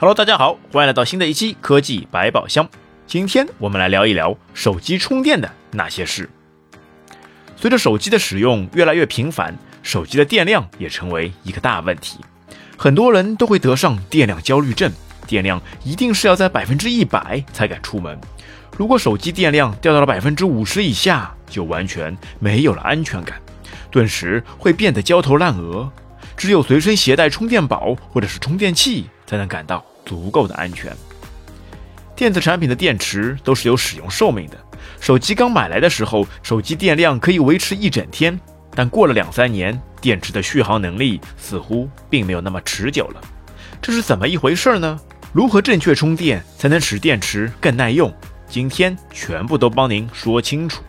Hello，大家好，欢迎来到新的一期科技百宝箱。今天我们来聊一聊手机充电的那些事。随着手机的使用越来越频繁，手机的电量也成为一个大问题。很多人都会得上电量焦虑症，电量一定是要在百分之一百才敢出门。如果手机电量掉到了百分之五十以下，就完全没有了安全感，顿时会变得焦头烂额。只有随身携带充电宝或者是充电器，才能感到足够的安全。电子产品的电池都是有使用寿命的。手机刚买来的时候，手机电量可以维持一整天，但过了两三年，电池的续航能力似乎并没有那么持久了。这是怎么一回事呢？如何正确充电才能使电池更耐用？今天全部都帮您说清楚。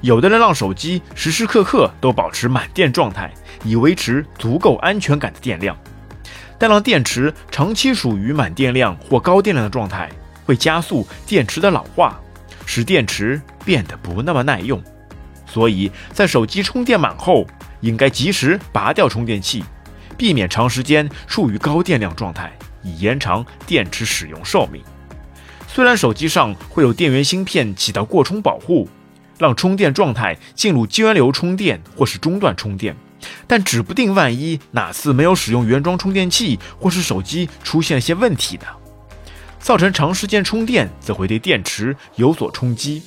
有的人让手机时时刻刻都保持满电状态，以维持足够安全感的电量，但让电池长期处于满电量或高电量的状态，会加速电池的老化，使电池变得不那么耐用。所以在手机充电满后，应该及时拔掉充电器，避免长时间处于高电量状态，以延长电池使用寿命。虽然手机上会有电源芯片起到过充保护。让充电状态进入涓流充电或是中断充电，但指不定万一哪次没有使用原装充电器，或是手机出现了些问题的，造成长时间充电则会对电池有所冲击。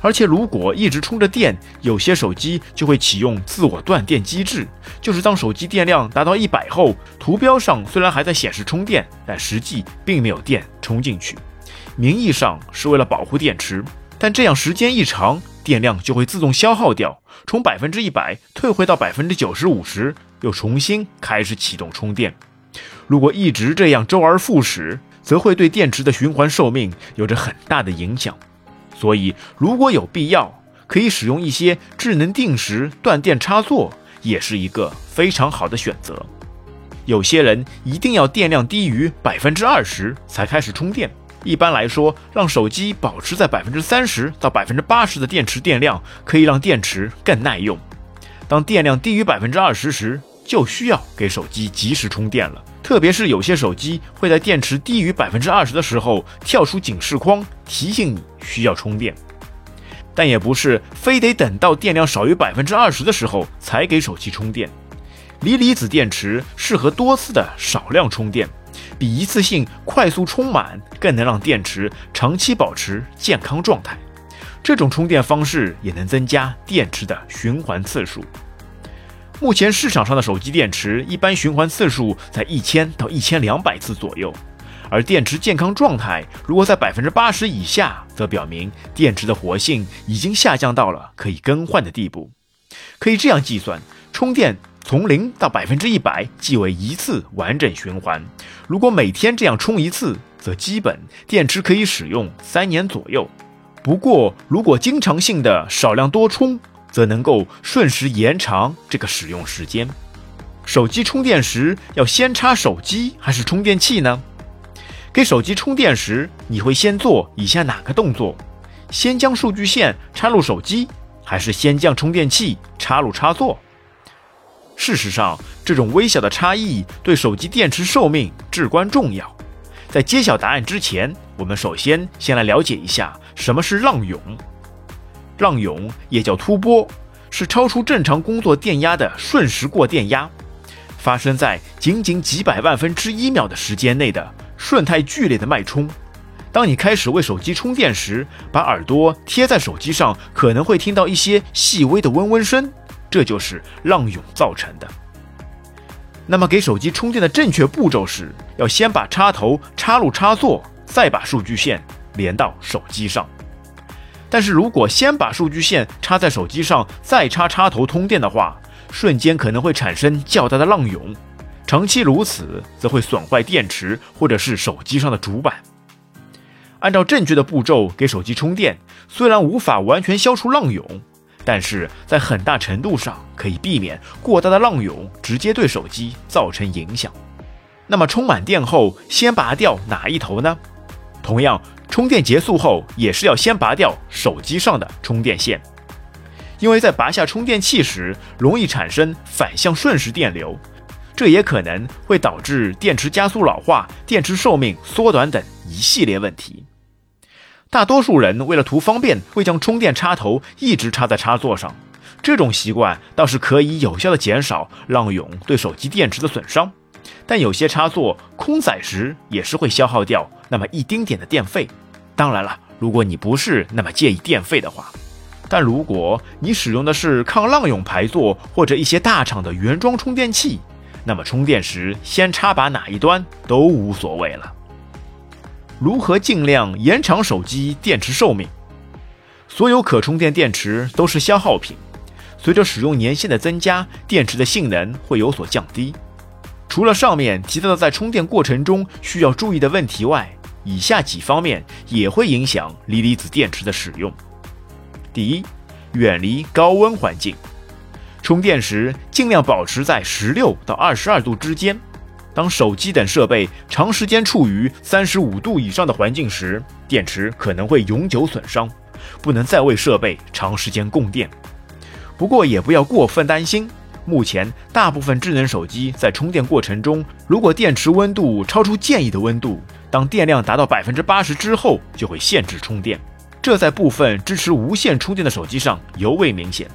而且如果一直充着电，有些手机就会启用自我断电机制，就是当手机电量达到一百后，图标上虽然还在显示充电，但实际并没有电充进去，名义上是为了保护电池，但这样时间一长。电量就会自动消耗掉，从百分之一百退回到百分之九十五时，又重新开始启动充电。如果一直这样周而复始，则会对电池的循环寿命有着很大的影响。所以，如果有必要，可以使用一些智能定时断电插座，也是一个非常好的选择。有些人一定要电量低于百分之二十才开始充电。一般来说，让手机保持在百分之三十到百分之八十的电池电量，可以让电池更耐用。当电量低于百分之二十时，就需要给手机及时充电了。特别是有些手机会在电池低于百分之二十的时候跳出警示框，提醒你需要充电。但也不是非得等到电量少于百分之二十的时候才给手机充电。锂离子电池适合多次的少量充电。比一次性快速充满更能让电池长期保持健康状态。这种充电方式也能增加电池的循环次数。目前市场上的手机电池一般循环次数在一千到一千两百次左右，而电池健康状态如果在百分之八十以下，则表明电池的活性已经下降到了可以更换的地步。可以这样计算，充电。从零到百分之一百即为一次完整循环。如果每天这样充一次，则基本电池可以使用三年左右。不过，如果经常性的少量多充，则能够瞬时延长这个使用时间。手机充电时要先插手机还是充电器呢？给手机充电时，你会先做以下哪个动作？先将数据线插入手机，还是先将充电器插入插座？事实上，这种微小的差异对手机电池寿命至关重要。在揭晓答案之前，我们首先先来了解一下什么是浪涌。浪涌也叫突波，是超出正常工作电压的瞬时过电压，发生在仅仅几百万分之一秒的时间内的瞬态剧烈的脉冲。当你开始为手机充电时，把耳朵贴在手机上，可能会听到一些细微的嗡嗡声。这就是浪涌造成的。那么，给手机充电的正确步骤是要先把插头插入插座，再把数据线连到手机上。但是如果先把数据线插在手机上，再插插头通电的话，瞬间可能会产生较大的浪涌，长期如此则会损坏电池或者是手机上的主板。按照正确的步骤给手机充电，虽然无法完全消除浪涌。但是在很大程度上可以避免过大的浪涌直接对手机造成影响。那么充满电后先拔掉哪一头呢？同样，充电结束后也是要先拔掉手机上的充电线，因为在拔下充电器时容易产生反向瞬时电流，这也可能会导致电池加速老化、电池寿命缩短等一系列问题。大多数人为了图方便，会将充电插头一直插在插座上，这种习惯倒是可以有效的减少浪涌对手机电池的损伤。但有些插座空载时也是会消耗掉那么一丁点的电费。当然了，如果你不是那么介意电费的话，但如果你使用的是抗浪涌排座或者一些大厂的原装充电器，那么充电时先插拔哪一端都无所谓了。如何尽量延长手机电池寿命？所有可充电电池都是消耗品，随着使用年限的增加，电池的性能会有所降低。除了上面提到的在充电过程中需要注意的问题外，以下几方面也会影响锂离子电池的使用。第一，远离高温环境。充电时尽量保持在十六到二十二度之间。当手机等设备长时间处于三十五度以上的环境时，电池可能会永久损伤，不能再为设备长时间供电。不过也不要过分担心，目前大部分智能手机在充电过程中，如果电池温度超出建议的温度，当电量达到百分之八十之后，就会限制充电。这在部分支持无线充电的手机上尤为明显。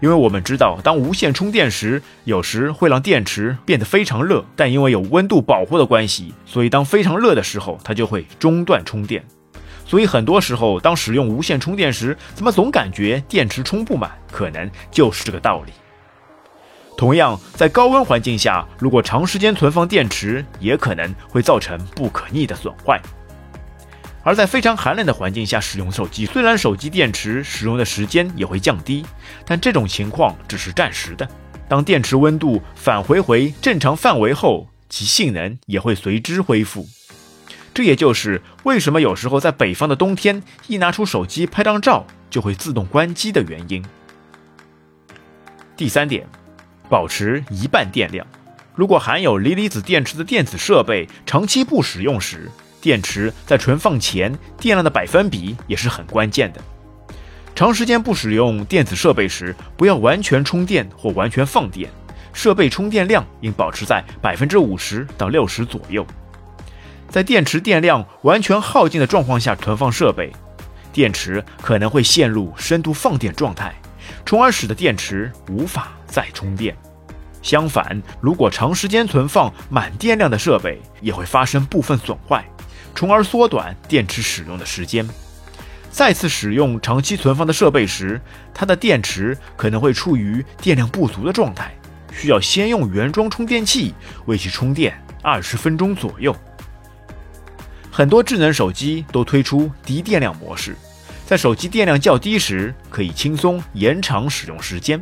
因为我们知道，当无线充电时，有时会让电池变得非常热，但因为有温度保护的关系，所以当非常热的时候，它就会中断充电。所以很多时候，当使用无线充电时，怎么总感觉电池充不满？可能就是这个道理。同样，在高温环境下，如果长时间存放电池，也可能会造成不可逆的损坏。而在非常寒冷的环境下使用手机，虽然手机电池使用的时间也会降低，但这种情况只是暂时的。当电池温度返回回正常范围后，其性能也会随之恢复。这也就是为什么有时候在北方的冬天，一拿出手机拍张照就会自动关机的原因。第三点，保持一半电量。如果含有锂离子电池的电子设备长期不使用时，电池在存放前电量的百分比也是很关键的。长时间不使用电子设备时，不要完全充电或完全放电，设备充电量应保持在百分之五十到六十左右。在电池电量完全耗尽的状况下存放设备，电池可能会陷入深度放电状态，从而使得电池无法再充电。相反，如果长时间存放满电量的设备，也会发生部分损坏。从而缩短电池使用的时间。再次使用长期存放的设备时，它的电池可能会处于电量不足的状态，需要先用原装充电器为其充电二十分钟左右。很多智能手机都推出低电量模式，在手机电量较低时，可以轻松延长使用时间。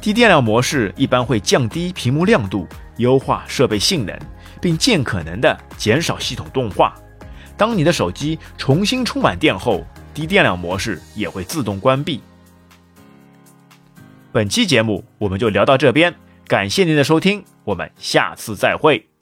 低电量模式一般会降低屏幕亮度，优化设备性能。并尽可能的减少系统动画。当你的手机重新充满电后，低电量模式也会自动关闭。本期节目我们就聊到这边，感谢您的收听，我们下次再会。